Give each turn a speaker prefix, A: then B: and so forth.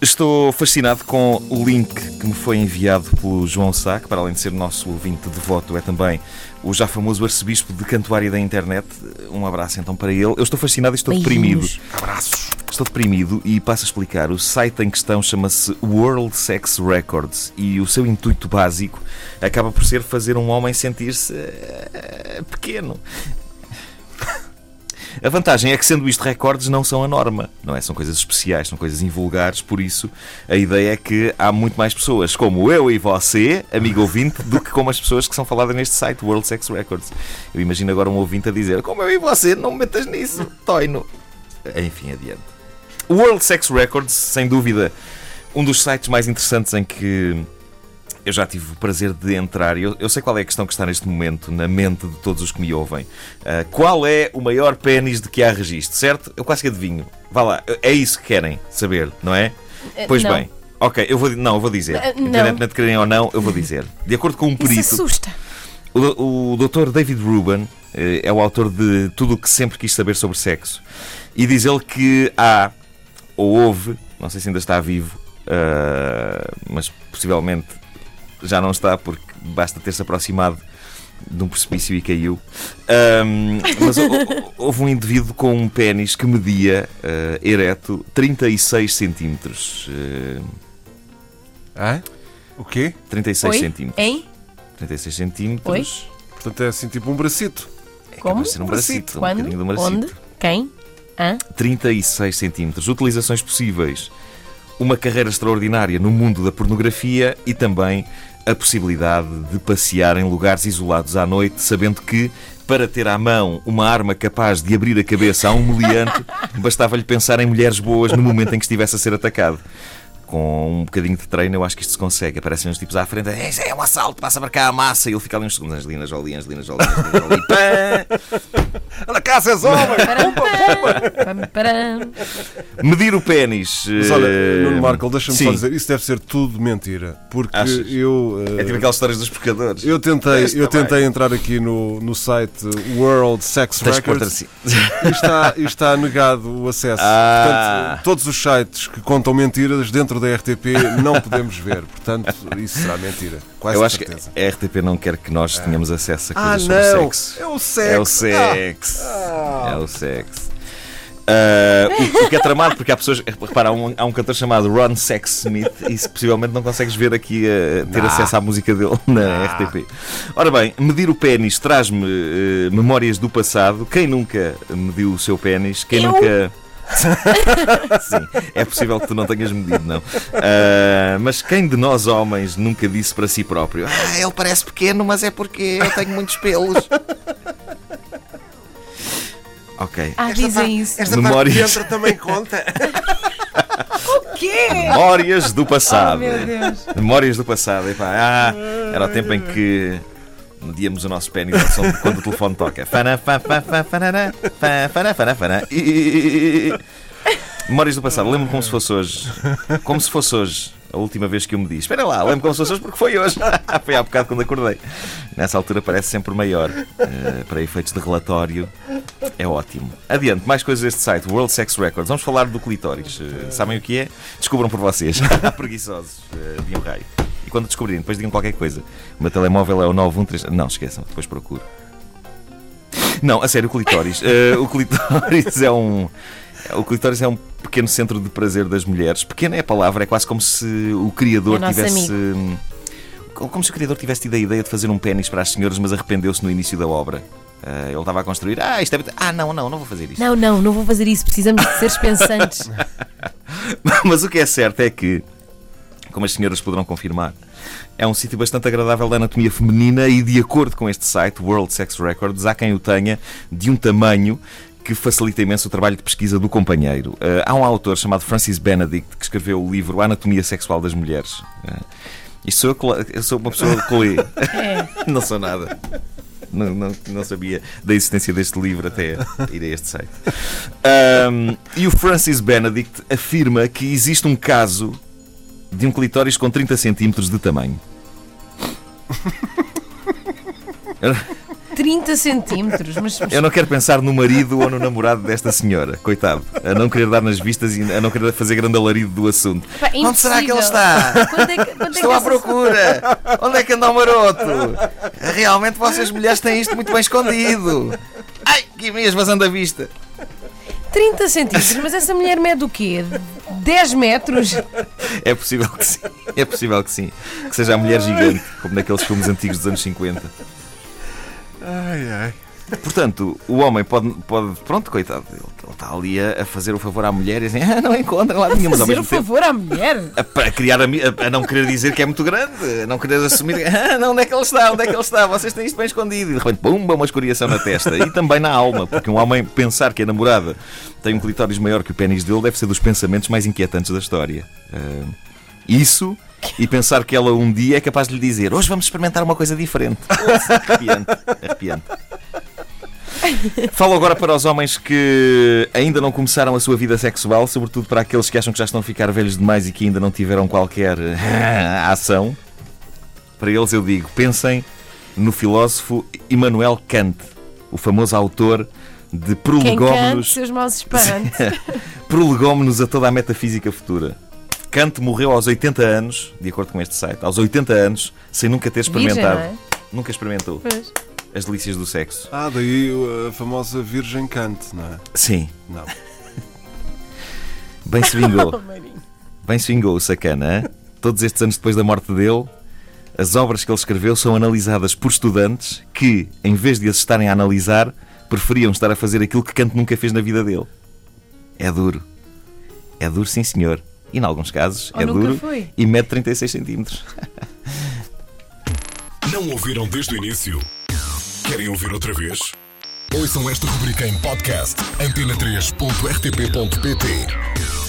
A: Estou fascinado com o link que me foi enviado pelo João Sá, que para além de ser nosso ouvinte devoto, é também o já famoso arcebispo de cantuária da internet. Um abraço então para ele. Eu estou fascinado e estou deprimido. Abraços. Estou deprimido e passo a explicar. O site em questão chama-se World Sex Records e o seu intuito básico acaba por ser fazer um homem sentir-se eh, pequeno. A vantagem é que, sendo isto recordes, não são a norma, não é? São coisas especiais, são coisas invulgares, por isso a ideia é que há muito mais pessoas como eu e você, amigo ouvinte, do que como as pessoas que são faladas neste site, World Sex Records. Eu imagino agora um ouvinte a dizer: Como eu e você, não me metas nisso, toino. Enfim, adiante. World Sex Records, sem dúvida, um dos sites mais interessantes em que eu já tive o prazer de entrar. Eu, eu sei qual é a questão que está neste momento na mente de todos os que me ouvem. Ah, qual é o maior pênis de que há registro, certo? Eu quase que adivinho. Vá lá, é isso que querem saber, não é? Pois
B: não.
A: bem. Ok, eu vou, não, eu vou dizer.
B: Não.
A: Independentemente de querem ou não, eu vou dizer. De acordo com um
B: Isso
A: perito,
B: assusta.
A: o, o Dr. David Rubin eh, é o autor de tudo o que sempre quis saber sobre sexo. E diz ele que há, ou houve, não sei se ainda está vivo, ah, mas possivelmente já não está porque basta ter-se aproximado de um precipício e caiu. Ahm, mas hou- hou- houve um indivíduo com um pênis que media ah, ereto 36 centímetros. Ah,
C: Hã? O quê?
A: 36
B: Oi?
A: centímetros.
B: Hein?
A: 36 centímetros.
C: Portanto é assim tipo um bracito.
A: É
B: Como?
A: ser um bracito, um
B: Quando?
A: bocadinho de um bracito.
B: Onde? Quem? Hã?
A: 36 centímetros. Utilizações possíveis. Uma carreira extraordinária no mundo da pornografia e também a possibilidade de passear em lugares isolados à noite, sabendo que, para ter à mão uma arma capaz de abrir a cabeça a um meliante, bastava-lhe pensar em mulheres boas no momento em que estivesse a ser atacado. Com um bocadinho de treino, eu acho que isto se consegue. Aparecem uns tipos à frente, é, é um assalto, passa para cá a massa, e ele fica ali uns segundos. Angelina Jolie, Angelina Jolie, Angelina Jolie, pã!
C: Anda cá, és homem!
B: Param.
A: Medir o pênis.
C: Mas olha,
A: eh,
C: Nuno Marco, deixa-me só dizer, isso deve ser tudo mentira. Porque
A: Achas?
C: eu. eh,
A: É tipo aquelas histórias dos pescadores.
C: Eu tentei, eu tentei entrar aqui no, no site World Sex
A: Tens
C: Records
A: assim.
C: e está, e está negado o acesso.
A: Ah.
C: Portanto, todos os sites que contam mentiras dentro da RTP não podemos ver. Portanto, isso será mentira. Quase
A: Eu acho que
C: certeza.
A: a RTP não quer que nós tenhamos acesso a
C: Ah,
A: coisas sobre
C: não!
A: sexo.
C: É o sexo!
A: É o sexo. É o sexo. Ah, o, que é tramado, porque há pessoas. Repara, há um, há um cantor chamado Ron Sexsmith e se possivelmente não consegues ver aqui, a ter acesso à música dele na RTP. Ora bem, medir o pênis traz-me eh, memórias do passado. Quem nunca mediu o seu pênis? Quem
B: Eu?
A: nunca. Sim, é possível que tu não tenhas medido, não. Ah, mas quem de nós homens nunca disse para si próprio: Ah, ele parece pequeno, mas é porque eu tenho muitos pelos. Ok.
B: Ah, dizem isso.
C: Esta
A: Memórias.
C: parte de dentro também conta.
B: O quê?
A: Memórias do passado.
B: Oh, meu Deus.
A: Memórias do passado. Epá, ah, era o tempo em que medíamos o nosso pênis ao som de quando o telefone toca. I. Memórias do passado. Lembro-me como se fosse hoje. Como se fosse hoje. A última vez que eu me disse. Espera lá, lembro como se fosse hoje porque foi hoje. foi há bocado quando acordei. Nessa altura parece sempre maior. Eh, para efeitos de relatório, é ótimo. Adiante, mais coisas deste site, World Sex Records. Vamos falar do clitóris. Eh, sabem o que é? Descubram por vocês. Preguiçosos eh, de um raio. E quando descobrirem, depois digam qualquer coisa. O meu telemóvel é o 913. Não, esqueçam, depois procuro. Não, a sério, o clitóris. Eh, o clitóris é um. O clitóris é um pequeno centro de prazer das mulheres. Pequena é a palavra, é quase como se o criador
B: É
A: tivesse. hum, Como se o criador tivesse tido a ideia de fazer um pênis para as senhoras, mas arrependeu-se no início da obra. Eh, ele estava a construir. Ah, isto é. Ah, não, não, não vou fazer isto.
B: Não, não, não vou fazer isso. Precisamos de seres pensantes.
A: Mas o que é certo é que, como as senhoras poderão confirmar, é um sítio bastante agradável da anatomia feminina e, de acordo com este site, World Sex Records, há quem o tenha de um tamanho que facilita imenso o trabalho de pesquisa do companheiro. Eh, há um autor chamado Francis Benedict que escreveu o livro A Anatomia Sexual das Mulheres. Uh, isto sou eu, eu sou uma pessoa que lê.
B: É.
A: Não sou nada. Não, não, não sabia da existência deste livro até ir a este site. Ahm, e o Francis Benedict afirma que existe um caso de um clitóris com 30 centímetros de tamanho.
B: 30 centímetros. Mas,
A: Eu não quero pensar no marido ou no namorado desta senhora, coitado, a não querer dar nas vistas e a não querer fazer grande alarido do assunto.
B: Pá,
A: Onde será que ele está?
B: Quando é que, quando é
A: Estou
B: que
A: à procura! Onde é que anda o maroto? Realmente vocês mulheres têm isto muito bem escondido. Ai, que mesmo vazando a vista.
B: 30 centímetros, mas essa mulher mede o quê? 10 metros?
A: É possível que sim. É possível que sim. Que seja a mulher gigante, como naqueles filmes antigos dos anos 50.
C: Ai, ai.
A: Portanto, o homem pode, pode pronto, coitado, ele, ele está ali a, a fazer o favor à mulher e assim, ah, não encontra lá nenhum, ao
B: Fazer o
A: tempo.
B: favor à mulher?
A: A, para criar a, a- a não querer dizer que é muito grande, a não querer assumir, ah, não, onde é que ele está? Onde é que ele está? Vocês têm isto bem escondido. E de repente, pumba, uma escoriação na testa e também na alma, porque um homem pensar que a namorada tem um clitóris maior que o pênis dele deve ser dos pensamentos mais inquietantes da história. Ah, isso e pensar que ela um dia é capaz de lhe dizer hoje vamos experimentar uma coisa diferente. Ouça, Arrepiante, arrepiante. Falo agora para os homens que ainda não começaram a sua vida sexual, sobretudo para aqueles que acham que já estão a ficar velhos demais e que ainda não tiveram qualquer ação. Para eles eu digo, pensem no filósofo Immanuel Kant, o famoso autor de
B: Quem
A: Prolegómenos,
B: seus maus espantos.
A: Prolegómenos a toda a metafísica futura. Kant morreu aos 80 anos, de acordo com este site, aos 80 anos, sem nunca ter
B: Virgem,
A: experimentado.
B: não é?
A: Nunca experimentou
B: Pois.
A: As delícias do sexo.
C: Ah, daí a famosa Virgem Cante, não é?
A: Sim,
C: Não.
A: bem se vingou. Bem se vingou o sacana. hein? Todos estes anos depois da morte dele, as obras que ele escreveu são analisadas por estudantes que, em vez de as estarem a analisar, preferiam estar a fazer aquilo que Kant nunca fez na vida dele. É duro. É duro, sim senhor. E, em alguns casos,
B: Ou
A: é
B: nunca
A: duro
B: foi.
A: e mede 36 centímetros.
D: Não ouviram desde o início? Querem ouvir outra vez? Ouçam esta rubrica em podcast: antena3.rtp.pt